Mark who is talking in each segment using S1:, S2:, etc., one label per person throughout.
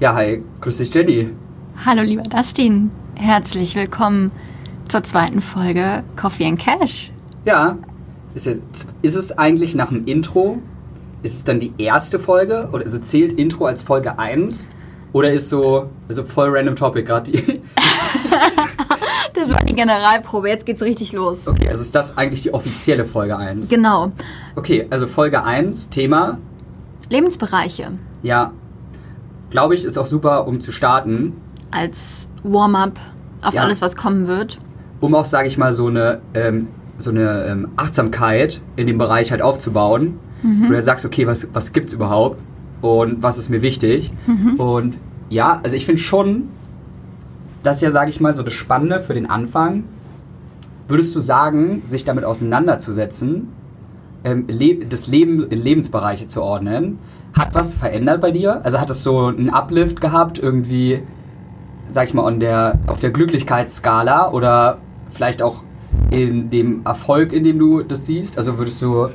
S1: Ja, hi, grüß dich Jenny.
S2: Hallo lieber Dustin, herzlich willkommen zur zweiten Folge Coffee and Cash.
S1: Ja, ist, jetzt, ist es eigentlich nach dem Intro, ist es dann die erste Folge oder also zählt Intro als Folge 1 oder ist so, also voll random Topic gerade die...
S2: das war die Generalprobe, jetzt geht's richtig los.
S1: Okay, also ist das eigentlich die offizielle Folge 1?
S2: Genau.
S1: Okay, also Folge 1, Thema...
S2: Lebensbereiche.
S1: Ja, glaube ich, ist auch super, um zu starten.
S2: Als Warm-up auf
S1: Ja.
S2: alles, was kommen wird.
S1: Um auch, sage ich mal, so eine, ähm, so eine ähm, Achtsamkeit in dem Bereich halt aufzubauen. Wo du halt sagst, okay, was, was gibt's überhaupt? Und was ist mir wichtig? Und ja, also ich finde schon, das ist ja, sage ich mal, so das Spannende für den Anfang. Würdest du sagen, sich damit auseinanderzusetzen, ähm, das Leben Lebensbereiche zu ordnen, hat was verändert bei dir? Also hat es so einen Uplift gehabt, irgendwie, sag ich mal, on der, auf der Glücklichkeitsskala oder vielleicht auch in dem Erfolg, in dem du das siehst? Also würdest du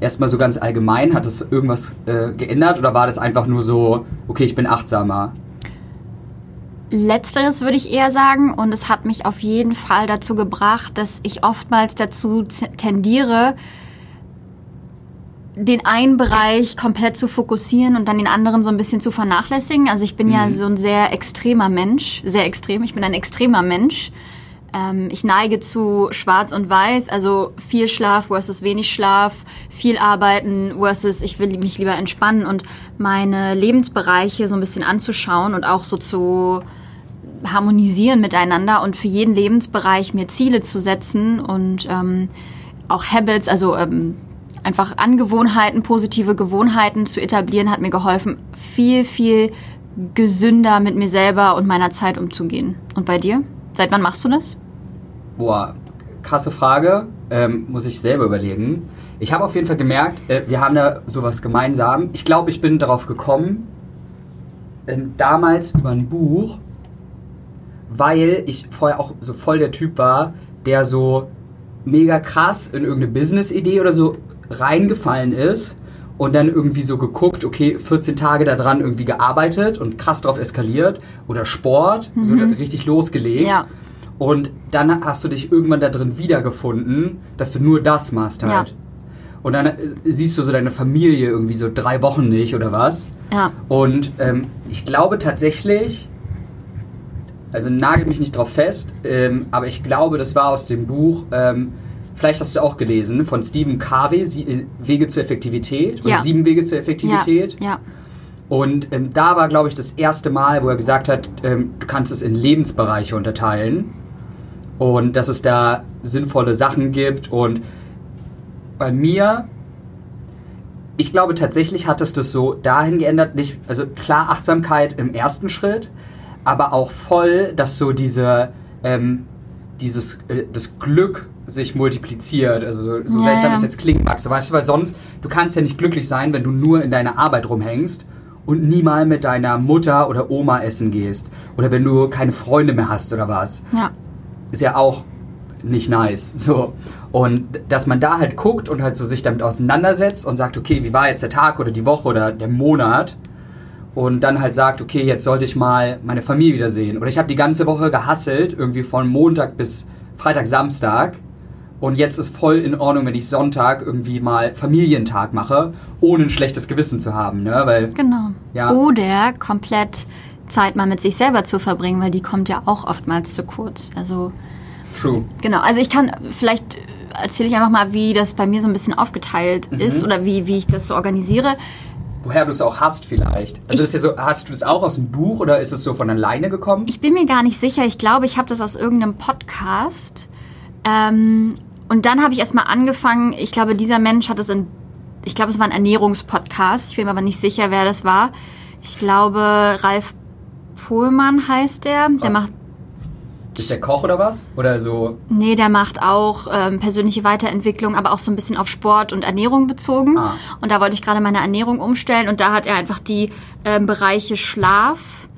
S1: erstmal so ganz allgemein, hat es irgendwas äh, geändert oder war das einfach nur so, okay, ich bin achtsamer?
S2: Letzteres würde ich eher sagen und es hat mich auf jeden Fall dazu gebracht, dass ich oftmals dazu tendiere, den einen Bereich komplett zu fokussieren und dann den anderen so ein bisschen zu vernachlässigen. Also ich bin ja so ein sehr extremer Mensch, sehr extrem. Ich bin ein extremer Mensch. Ähm, ich neige zu Schwarz und Weiß, also viel Schlaf versus wenig Schlaf, viel Arbeiten versus ich will mich lieber entspannen und meine Lebensbereiche so ein bisschen anzuschauen und auch so zu harmonisieren miteinander und für jeden Lebensbereich mir Ziele zu setzen und ähm, auch Habits, also ähm, einfach Angewohnheiten, positive Gewohnheiten zu etablieren, hat mir geholfen, viel, viel gesünder mit mir selber und meiner Zeit umzugehen. Und bei dir? Seit wann machst du das?
S1: Boah, krasse Frage. Ähm, muss ich selber überlegen. Ich habe auf jeden Fall gemerkt, äh, wir haben da sowas gemeinsam. Ich glaube, ich bin darauf gekommen, ähm, damals über ein Buch, weil ich vorher auch so voll der Typ war, der so mega krass in irgendeine Business-Idee oder so reingefallen ist und dann irgendwie so geguckt, okay, 14 Tage daran irgendwie gearbeitet und krass drauf eskaliert oder Sport, so da richtig losgelegt.
S2: Ja.
S1: Und dann hast du dich irgendwann da drin wiedergefunden, dass du nur das machst halt.
S2: Ja.
S1: Und dann äh, siehst du so deine Familie irgendwie so drei Wochen nicht oder was.
S2: Ja.
S1: Und ähm, ich glaube tatsächlich, also nagel mich nicht drauf fest, ähm, aber ich glaube, das war aus dem Buch, ähm, vielleicht hast du auch gelesen, von Stephen Covey, äh, Wege zur Effektivität, oder
S2: Ja.
S1: Sieben Wege zur Effektivität.
S2: Ja. ja.
S1: Und ähm, da war, glaube ich, das erste Mal, wo er gesagt hat, ähm, du kannst es in Lebensbereiche unterteilen und dass es da sinnvolle Sachen gibt. Und bei mir, ich glaube tatsächlich hat es das so dahin geändert, nicht, also klar Achtsamkeit im ersten Schritt, aber auch voll, dass so diese, ähm, dieses, äh, das Glück sich multipliziert. Also so,
S2: Ja,
S1: seltsam
S2: ja.
S1: es jetzt klingen mag. So, weißt du, weil sonst, du kannst ja nicht glücklich sein, wenn du nur in deiner Arbeit rumhängst und nie mal mit deiner Mutter oder Oma essen gehst. Oder wenn du keine Freunde mehr hast oder was.
S2: ja.
S1: Ist ja auch nicht nice. So. Und dass man da halt guckt und halt so sich damit auseinandersetzt und sagt, okay, wie war jetzt der Tag oder die Woche oder der Monat? Und dann halt sagt, okay, jetzt sollte ich mal meine Familie wiedersehen. Oder ich habe die ganze Woche gehasselt, irgendwie von Montag bis Freitag, Samstag. Und jetzt ist voll in Ordnung, wenn ich Sonntag irgendwie mal Familientag mache, ohne ein schlechtes Gewissen zu haben, ne? Weil,
S2: Genau.
S1: Ja.
S2: Oder komplett Zeit mal mit sich selber zu verbringen, weil die kommt ja auch oftmals zu kurz. Also
S1: true.
S2: Genau, also ich kann, vielleicht erzähle ich einfach mal, wie das bei mir so ein bisschen aufgeteilt
S1: Mhm.
S2: ist oder wie, wie ich das so organisiere.
S1: Woher du es auch hast vielleicht. Also ist ja so, hast du das auch aus dem Buch oder ist es so von alleine gekommen?
S2: Ich bin mir gar nicht sicher, ich glaube, ich habe das aus irgendeinem Podcast. Ähm, und dann habe ich erstmal angefangen, ich glaube, dieser Mensch hat es in, ich glaube, es war ein Ernährungspodcast, ich bin mir aber nicht sicher, wer das war. Ich glaube, Ralf Pohlmann heißt der. Der
S1: Ralf-
S2: macht
S1: Ist der Koch oder was? Oder so?
S2: Nee, der macht auch ähm, persönliche Weiterentwicklung, aber auch so ein bisschen auf Sport und Ernährung bezogen.
S1: Ah.
S2: Und da wollte ich gerade meine Ernährung umstellen und da hat er einfach die ähm, Bereiche Schlaf,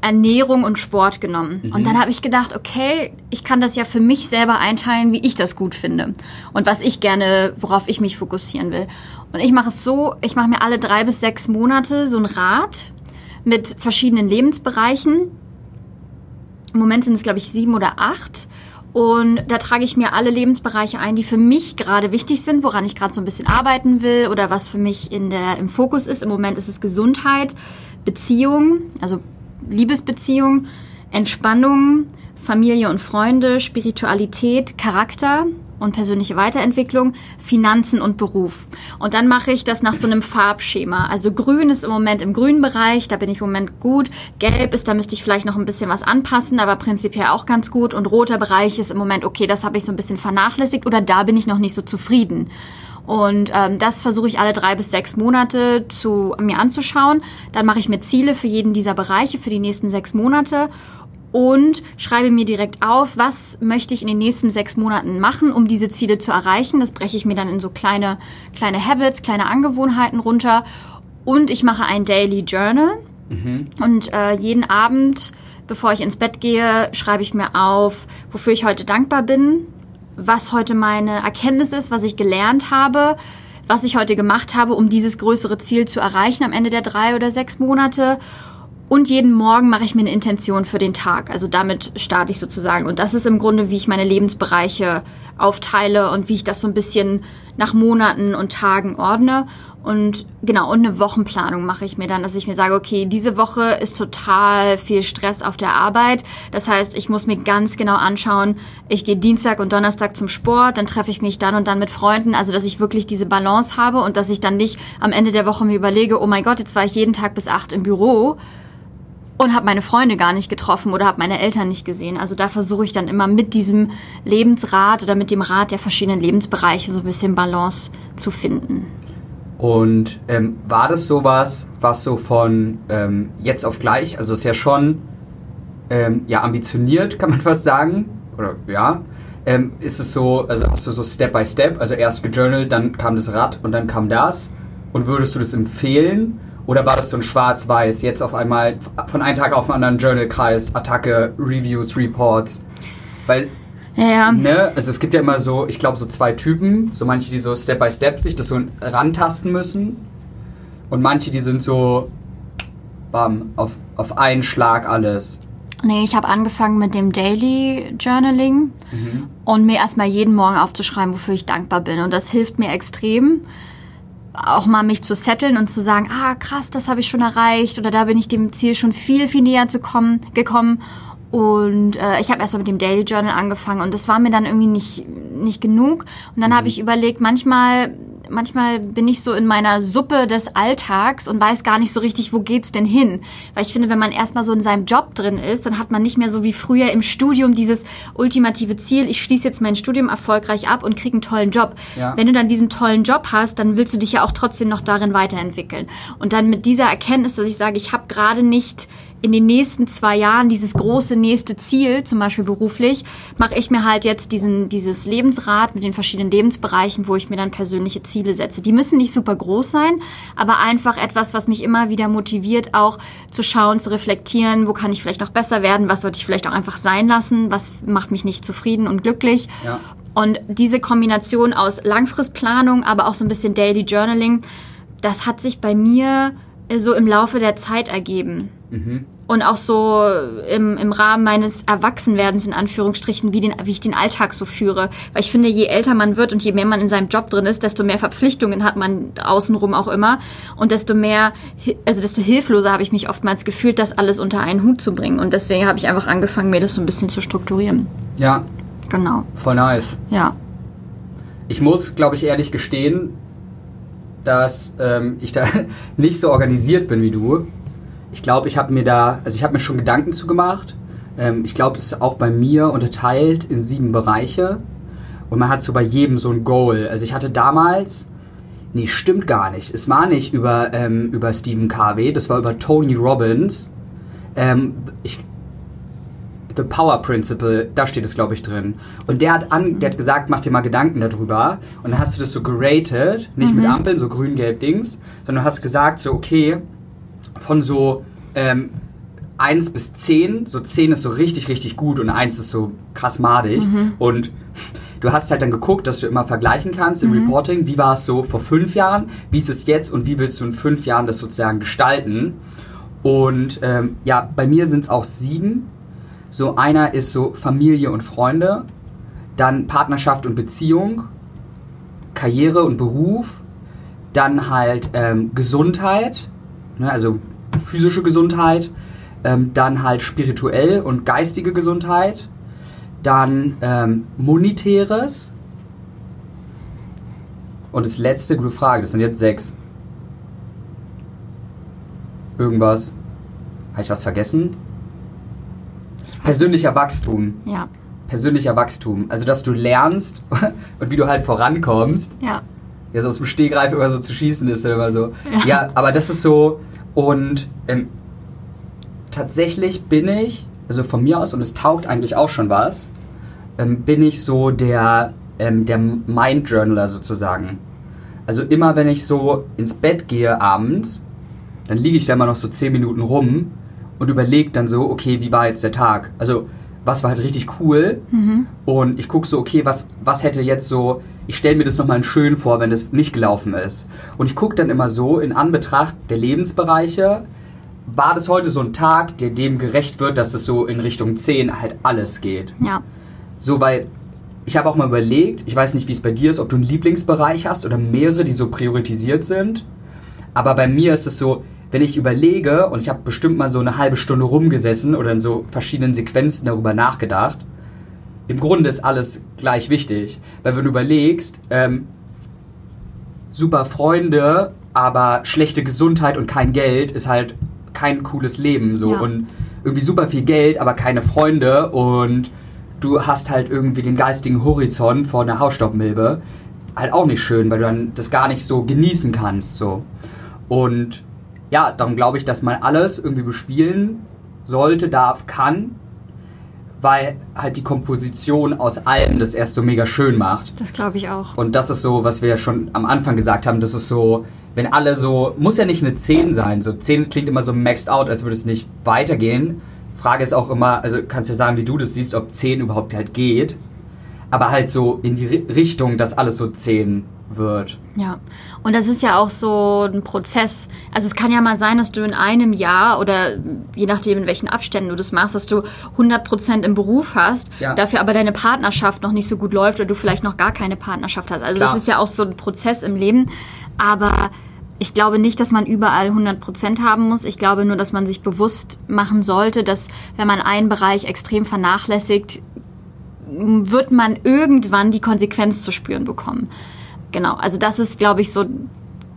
S2: Ernährung und Sport genommen. Und dann habe ich gedacht, okay, ich kann das ja für mich selber einteilen, wie ich das gut finde und was ich gerne, worauf ich mich fokussieren will. Und ich mache es so, ich mache mir alle drei bis sechs Monate so ein Rad mit verschiedenen Lebensbereichen. Im Moment sind es, glaube ich, sieben oder acht. Und da trage ich mir alle Lebensbereiche ein, die für mich gerade wichtig sind, woran ich gerade so ein bisschen arbeiten will oder was für mich in der, im Fokus ist. Im Moment ist es Gesundheit, Beziehung, also Liebesbeziehung, Entspannung, Familie und Freunde, Spiritualität, Charakter und persönliche Weiterentwicklung, Finanzen und Beruf. Und dann mache ich das nach so einem Farbschema. Also grün ist im Moment im grünen Bereich, da bin ich im Moment gut. Gelb ist, da müsste ich vielleicht noch ein bisschen was anpassen, aber prinzipiell auch ganz gut. Und roter Bereich ist im Moment, okay, das habe ich so ein bisschen vernachlässigt oder da bin ich noch nicht so zufrieden. Und ähm, das versuche ich alle drei bis sechs Monate zu mir anzuschauen. Dann mache ich mir Ziele für jeden dieser Bereiche für die nächsten sechs Monate und schreibe mir direkt auf, was möchte ich in den nächsten sechs Monaten machen, um diese Ziele zu erreichen. Das breche ich mir dann in so kleine, kleine Habits, kleine Angewohnheiten runter. Und ich mache ein Daily Journal. Mhm. Und äh, jeden Abend, bevor ich ins Bett gehe, schreibe ich mir auf, wofür ich heute dankbar bin, was heute meine Erkenntnis ist, was ich gelernt habe, was ich heute gemacht habe, um dieses größere Ziel zu erreichen am Ende der drei oder sechs Monate und jeden Morgen mache ich mir eine Intention für den Tag. Also damit starte ich sozusagen. Und das ist im Grunde, wie ich meine Lebensbereiche aufteile und wie ich das so ein bisschen nach Monaten und Tagen ordne. Und genau, und eine Wochenplanung mache ich mir dann, dass ich mir sage, okay, diese Woche ist total viel Stress auf der Arbeit. Das heißt, ich muss mir ganz genau anschauen, ich gehe Dienstag und Donnerstag zum Sport, dann treffe ich mich dann und dann mit Freunden. Also, dass ich wirklich diese Balance habe und dass ich dann nicht am Ende der Woche mir überlege, oh mein Gott, jetzt war ich jeden Tag bis acht im Büro und habe meine Freunde gar nicht getroffen oder habe meine Eltern nicht gesehen. Also da versuche ich dann immer mit diesem Lebensrat oder mit dem Rat der verschiedenen Lebensbereiche so ein bisschen Balance zu finden.
S1: Und ähm, war das sowas, was so von ähm, jetzt auf gleich, also ist ja schon ähm, ja ambitioniert, kann man fast sagen, oder ja, ähm, ist es so, also hast du so Step by Step, also erst gejournalt, dann kam das Rad und dann kam das. Und würdest du das empfehlen? Oder war das so ein Schwarz-Weiß, jetzt auf einmal von einem Tag auf den anderen Journal-Kreis, Attacke, Reviews, Reports? Weil,
S2: ja.
S1: ne, also es gibt ja immer so, ich glaube, so zwei Typen. So manche, die so Step by Step sich das so rantasten müssen. Und manche, die sind so, bam, auf, auf einen Schlag alles.
S2: Nee, ich habe angefangen mit dem Daily Journaling mhm. und mir erstmal jeden Morgen aufzuschreiben, wofür ich dankbar bin. Und das hilft mir extrem auch mal mich zu setteln und zu sagen, ah krass, das habe ich schon erreicht oder da bin ich dem Ziel schon viel, viel näher zu kommen, gekommen. Und äh, ich habe erst mal mit dem Daily Journal angefangen und das war mir dann irgendwie nicht, nicht genug. Und dann mhm. habe ich überlegt, manchmal manchmal bin ich so in meiner Suppe des Alltags und weiß gar nicht so richtig, wo geht's denn hin. Weil ich finde, wenn man erstmal so in seinem Job drin ist, dann hat man nicht mehr so wie früher im Studium dieses ultimative Ziel, ich schließe jetzt mein Studium erfolgreich ab und kriege einen tollen Job. Ja. Wenn du dann diesen tollen Job hast, dann willst du dich ja auch trotzdem noch darin weiterentwickeln. Und dann mit dieser Erkenntnis, dass ich sage, ich habe gerade nicht in den nächsten zwei Jahren dieses große nächste Ziel, zum Beispiel beruflich, mache ich mir halt jetzt diesen, dieses Lebensrad mit den verschiedenen Lebensbereichen, wo ich mir dann persönliche Ziele setze. Die müssen nicht super groß sein, aber einfach etwas, was mich immer wieder motiviert, auch zu schauen, zu reflektieren, wo kann ich vielleicht noch besser werden, was sollte ich vielleicht auch einfach sein lassen, was macht mich nicht zufrieden und glücklich. Ja. Und diese Kombination aus Langfristplanung, aber auch so ein bisschen Daily Journaling, das hat sich bei mir so im Laufe der Zeit ergeben. Mhm und auch so im, im Rahmen meines Erwachsenwerdens in Anführungsstrichen, wie, den, wie ich den Alltag so führe. Weil ich finde, je älter man wird und je mehr man in seinem Job drin ist, desto mehr Verpflichtungen hat man außenrum auch immer und desto mehr, also desto hilfloser habe ich mich oftmals gefühlt, das alles unter einen Hut zu bringen. Und deswegen habe ich einfach angefangen, mir das so ein bisschen zu strukturieren.
S1: Ja.
S2: Genau.
S1: Voll nice.
S2: Ja.
S1: Ich muss, glaube ich, ehrlich gestehen, dass ähm, ich da nicht so organisiert bin wie du ich glaube, ich habe mir da, also ich habe mir schon Gedanken zu gemacht. Ähm, ich glaube, es ist auch bei mir unterteilt in sieben Bereiche. Und man hat so bei jedem so ein Goal. Also ich hatte damals, nee, stimmt gar nicht. Es war nicht über, ähm, über Stephen Carvey, das war über Tony Robbins. Ähm, ich, The Power Principle, da steht es, glaube ich, drin. Und der hat, an, der hat gesagt, mach dir mal Gedanken darüber. Und dann hast du das so geratet, nicht mhm. mit Ampeln, so grün, gelb, Dings, sondern hast gesagt, so, okay, von so ähm, 1 bis 10, so 10 ist so richtig, richtig gut und 1 ist so krass madig. Mhm. Und du hast halt dann geguckt, dass du immer vergleichen kannst im mhm. Reporting, wie war es so vor fünf Jahren, wie ist es jetzt und wie willst du in fünf Jahren das sozusagen gestalten. Und ähm, ja, bei mir sind es auch sieben. So einer ist so Familie und Freunde, dann Partnerschaft und Beziehung, Karriere und Beruf, dann halt ähm, Gesundheit, ne, also physische Gesundheit, ähm, dann halt spirituell und geistige Gesundheit, dann ähm, monetäres und das letzte, gute Frage, das sind jetzt sechs. Irgendwas. Habe ich was vergessen? Persönlicher Wachstum.
S2: Ja.
S1: Persönlicher Wachstum. Also, dass du lernst und wie du halt vorankommst.
S2: Ja.
S1: Ja, so aus dem Stehgreif immer so zu schießen ist immer so. Ja, ja aber das ist so. Und ähm, tatsächlich bin ich, also von mir aus, und es taugt eigentlich auch schon was, ähm, bin ich so der, ähm, der Mind-Journaler sozusagen. Also immer wenn ich so ins Bett gehe abends, dann liege ich da immer noch so 10 Minuten rum und überlege dann so, okay, wie war jetzt der Tag? Also was war halt richtig cool mhm. und ich gucke so, okay, was, was hätte jetzt so, ich stelle mir das nochmal schön vor, wenn das nicht gelaufen ist. Und ich gucke dann immer so in Anbetracht der Lebensbereiche, war das heute so ein Tag, der dem gerecht wird, dass es so in Richtung 10 halt alles geht.
S2: Ja.
S1: So, weil ich habe auch mal überlegt, ich weiß nicht, wie es bei dir ist, ob du einen Lieblingsbereich hast oder mehrere, die so priorisiert sind. Aber bei mir ist es so, wenn ich überlege, und ich habe bestimmt mal so eine halbe Stunde rumgesessen oder in so verschiedenen Sequenzen darüber nachgedacht, im Grunde ist alles gleich wichtig. Weil wenn du überlegst, ähm, super Freunde, aber schlechte Gesundheit und kein Geld ist halt kein cooles Leben so. Ja. Und irgendwie super viel Geld, aber keine Freunde und du hast halt irgendwie den geistigen Horizont vor einer Hausstaubmilbe. Halt auch nicht schön, weil du dann das gar nicht so genießen kannst so. Und ja, darum glaube ich, dass man alles irgendwie bespielen sollte, darf, kann, weil halt die Komposition aus allem das erst so mega schön macht.
S2: Das glaube ich auch.
S1: Und das ist so, was wir ja schon am Anfang gesagt haben, das ist so, wenn alle so, muss ja nicht eine 10 sein, so 10 klingt immer so maxed out, als würde es nicht weitergehen. Frage ist auch immer, also kannst du ja sagen, wie du das siehst, ob 10 überhaupt halt geht, aber halt so in die Richtung, dass alles so 10 wird.
S2: Ja, und das ist ja auch so ein Prozess. Also es kann ja mal sein, dass du in einem Jahr oder je nachdem, in welchen Abständen du das machst, dass du 100% im Beruf hast, ja. dafür aber deine Partnerschaft noch nicht so gut läuft oder du vielleicht noch gar keine Partnerschaft hast. Also Klar. das ist ja auch so ein Prozess im Leben. Aber ich glaube nicht, dass man überall 100% haben muss. Ich glaube nur, dass man sich bewusst machen sollte, dass wenn man einen Bereich extrem vernachlässigt, wird man irgendwann die Konsequenz zu spüren bekommen. Genau, also das ist, glaube ich, so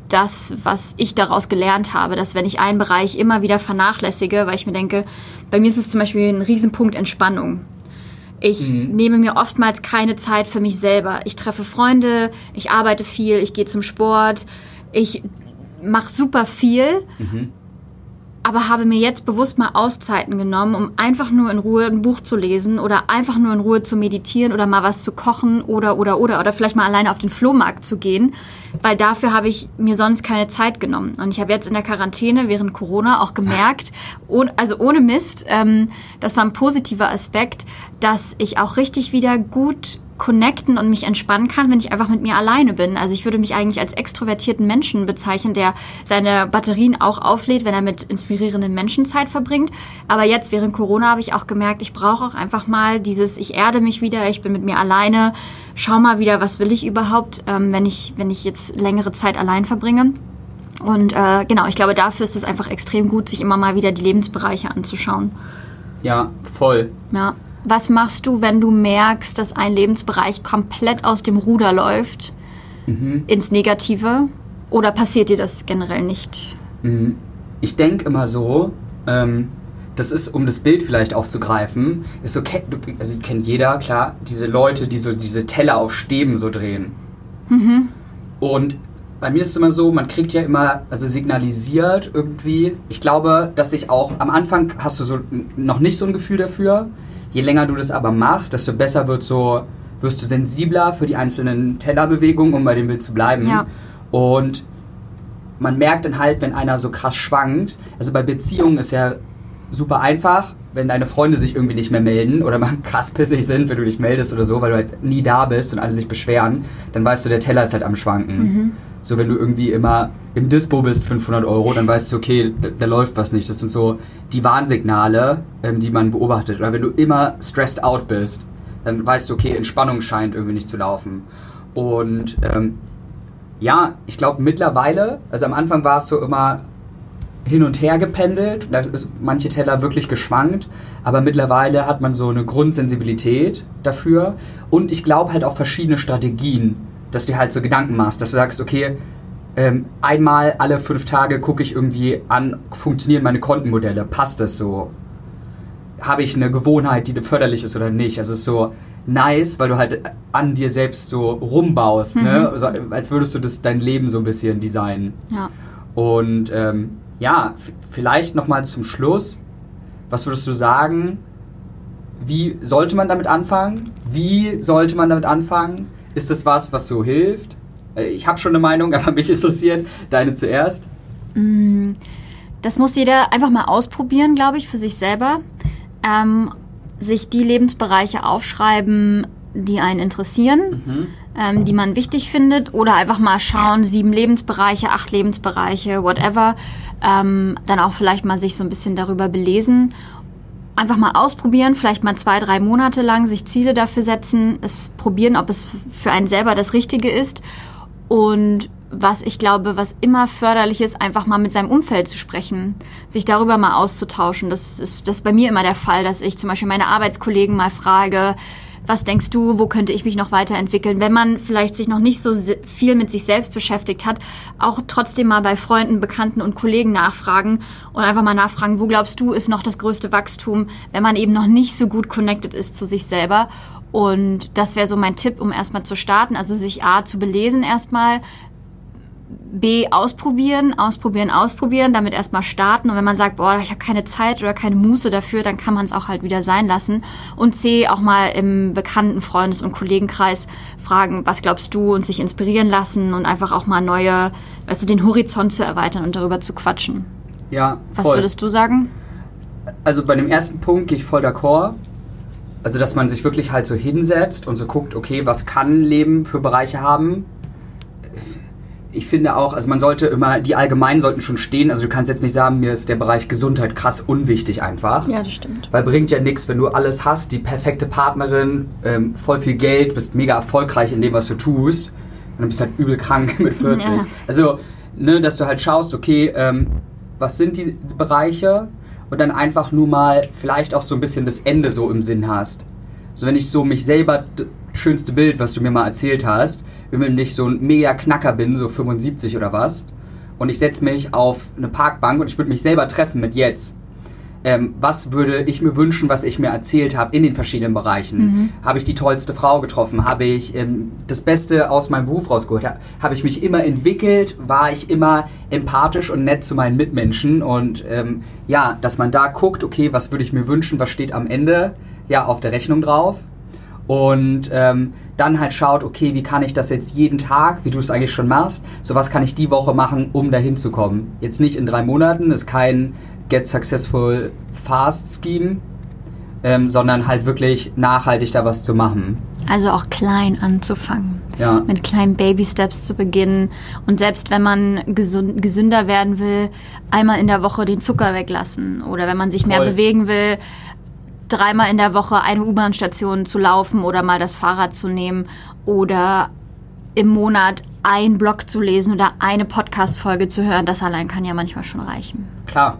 S2: das, was ich daraus gelernt habe, dass wenn ich einen Bereich immer wieder vernachlässige, weil ich mir denke, bei mir ist es zum Beispiel ein Riesenpunkt Entspannung. Ich mhm. nehme mir oftmals keine Zeit für mich selber. Ich treffe Freunde, ich arbeite viel, ich gehe zum Sport, ich mache super viel. Mhm aber habe mir jetzt bewusst mal Auszeiten genommen, um einfach nur in Ruhe ein Buch zu lesen oder einfach nur in Ruhe zu meditieren oder mal was zu kochen oder oder oder oder vielleicht mal alleine auf den Flohmarkt zu gehen, weil dafür habe ich mir sonst keine Zeit genommen. Und ich habe jetzt in der Quarantäne während Corona auch gemerkt, ohne, also ohne Mist, ähm, das war ein positiver Aspekt, dass ich auch richtig wieder gut connecten und mich entspannen kann, wenn ich einfach mit mir alleine bin. Also ich würde mich eigentlich als extrovertierten Menschen bezeichnen, der seine Batterien auch auflädt, wenn er mit inspirierenden Menschen Zeit verbringt. Aber jetzt während Corona habe ich auch gemerkt, ich brauche auch einfach mal dieses, ich erde mich wieder, ich bin mit mir alleine, schau mal wieder, was will ich überhaupt, ähm, wenn ich, wenn ich jetzt längere Zeit allein verbringe. Und äh, genau, ich glaube, dafür ist es einfach extrem gut, sich immer mal wieder die Lebensbereiche anzuschauen.
S1: Ja, voll.
S2: Ja. Was machst du, wenn du merkst, dass ein Lebensbereich komplett aus dem Ruder läuft, mhm. ins Negative? Oder passiert dir das generell nicht?
S1: Mhm. Ich denke immer so, ähm, das ist, um das Bild vielleicht aufzugreifen, ist so, also kennt jeder, klar, diese Leute, die so diese Teller auf Stäben so drehen. Mhm. Und bei mir ist es immer so, man kriegt ja immer, also signalisiert irgendwie. Ich glaube, dass ich auch, am Anfang hast du so noch nicht so ein Gefühl dafür. Je länger du das aber machst, desto besser wird so, wirst du sensibler für die einzelnen Tellerbewegungen, um bei dem Bild zu bleiben. Ja. Und man merkt dann halt, wenn einer so krass schwankt. Also bei Beziehungen ist ja super einfach, wenn deine Freunde sich irgendwie nicht mehr melden oder mal krass pissig sind, wenn du dich meldest oder so, weil du halt nie da bist und alle sich beschweren, dann weißt du, der Teller ist halt am Schwanken. Mhm. So, wenn du irgendwie immer im Dispo bist, 500 Euro, dann weißt du, okay, da, da läuft was nicht. Das sind so die Warnsignale, ähm, die man beobachtet. Oder wenn du immer stressed out bist, dann weißt du, okay, Entspannung scheint irgendwie nicht zu laufen. Und ähm, ja, ich glaube mittlerweile, also am Anfang war es so immer hin und her gependelt, da ist manche Teller wirklich geschwankt, aber mittlerweile hat man so eine Grundsensibilität dafür und ich glaube halt auch verschiedene Strategien, dass du halt so Gedanken machst, dass du sagst, okay, ähm, einmal alle fünf Tage gucke ich irgendwie an, funktionieren meine Kontenmodelle, passt das so? Habe ich eine Gewohnheit, die förderlich ist oder nicht? Also es ist so, nice, weil du halt an dir selbst so rumbaust, ne? mhm. ne? Also, als würdest du das dein Leben so ein bisschen designen.
S2: Ja.
S1: Und ähm, ja, vielleicht nochmal zum Schluss, was würdest du sagen? Wie sollte man damit anfangen? Wie sollte man damit anfangen? Ist das was, was so hilft? Äh, ich habe schon eine Meinung, aber mich interessiert deine zuerst.
S2: Mm, das muss jeder einfach mal ausprobieren, glaube ich, für sich selber. Ähm, sich die Lebensbereiche aufschreiben, die einen interessieren, mhm. ähm, die man wichtig findet, oder einfach mal schauen, sieben Lebensbereiche, acht Lebensbereiche, whatever. Ähm, dann auch vielleicht mal sich so ein bisschen darüber belesen. Einfach mal ausprobieren, vielleicht mal zwei, drei Monate lang sich Ziele dafür setzen, es probieren, ob es für einen selber das Richtige ist. Und was ich glaube, was immer förderlich ist, einfach mal mit seinem Umfeld zu sprechen, sich darüber mal auszutauschen. Das ist, das ist bei mir immer der Fall, dass ich zum Beispiel meine Arbeitskollegen mal frage, was denkst du, wo könnte ich mich noch weiterentwickeln? Wenn man vielleicht sich noch nicht so viel mit sich selbst beschäftigt hat, auch trotzdem mal bei Freunden, Bekannten und Kollegen nachfragen und einfach mal nachfragen, wo glaubst du, ist noch das größte Wachstum, wenn man eben noch nicht so gut connected ist zu sich selber. Und das wäre so mein Tipp, um erstmal zu starten. Also sich A zu belesen erstmal, B, ausprobieren, ausprobieren, ausprobieren, damit erstmal starten. Und wenn man sagt, boah, ich habe keine Zeit oder keine Muße dafür, dann kann man es auch halt wieder sein lassen. Und C, auch mal im bekannten Freundes- und Kollegenkreis fragen, was glaubst du und sich inspirieren lassen und einfach auch mal neue, du, den Horizont zu erweitern und darüber zu quatschen.
S1: Ja.
S2: Voll. Was würdest du sagen?
S1: Also bei dem ersten Punkt gehe ich voll d'accord. Also, dass man sich wirklich halt so hinsetzt und so guckt, okay, was kann Leben für Bereiche haben? Ich finde auch, also man sollte immer, die Allgemeinen sollten schon stehen. Also du kannst jetzt nicht sagen, mir ist der Bereich Gesundheit krass unwichtig einfach.
S2: Ja, das stimmt.
S1: Weil bringt ja nichts, wenn du alles hast, die perfekte Partnerin, ähm, voll viel Geld, bist mega erfolgreich in dem, was du tust. Und dann bist du halt übel krank mit 40. Ja. Also, ne, dass du halt schaust, okay, ähm, was sind die Bereiche? Und dann einfach nur mal vielleicht auch so ein bisschen das Ende so im Sinn hast. So, wenn ich so mich selber, schönste Bild, was du mir mal erzählt hast, wenn ich so ein mega Knacker bin, so 75 oder was, und ich setze mich auf eine Parkbank und ich würde mich selber treffen mit jetzt. Ähm, was würde ich mir wünschen, was ich mir erzählt habe in den verschiedenen Bereichen? Mhm. Habe ich die tollste Frau getroffen? Habe ich ähm, das Beste aus meinem Beruf rausgeholt? Habe ich mich immer entwickelt? War ich immer empathisch und nett zu meinen Mitmenschen? Und ähm, ja, dass man da guckt, okay, was würde ich mir wünschen? Was steht am Ende ja auf der Rechnung drauf? Und ähm, dann halt schaut, okay, wie kann ich das jetzt jeden Tag, wie du es eigentlich schon machst, so was kann ich die Woche machen, um dahin zu kommen. Jetzt nicht in drei Monaten, ist kein Get Successful Fast Scheme, ähm, sondern halt wirklich nachhaltig da was zu machen.
S2: Also auch klein anzufangen.
S1: Ja.
S2: Mit kleinen Baby-Steps zu beginnen. Und selbst wenn man gesund, gesünder werden will, einmal in der Woche den Zucker weglassen. Oder wenn man sich Voll. mehr bewegen will, dreimal in der Woche eine U-Bahn-Station zu laufen oder mal das Fahrrad zu nehmen oder im Monat einen Blog zu lesen oder eine Podcast-Folge zu hören, das allein kann ja manchmal schon reichen.
S1: Klar.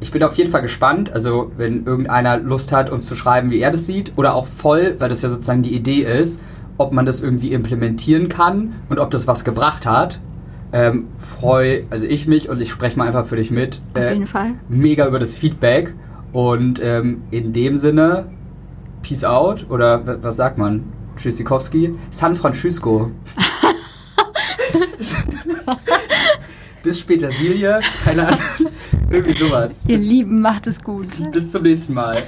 S1: Ich bin auf jeden Fall gespannt, also wenn irgendeiner Lust hat, uns zu schreiben, wie er das sieht, oder auch voll, weil das ja sozusagen die Idee ist, ob man das irgendwie implementieren kann und ob das was gebracht hat. Ähm, freu, also ich mich und ich spreche mal einfach für dich mit.
S2: Auf äh, jeden Fall.
S1: Mega über das Feedback und ähm, in dem Sinne, Peace out oder was sagt man? Tschüssikowski? San Francisco. Bis später, Silje. Keine Ahnung. Irgendwie sowas.
S2: Ihr Bis, Lieben, macht es gut.
S1: Bis zum nächsten Mal.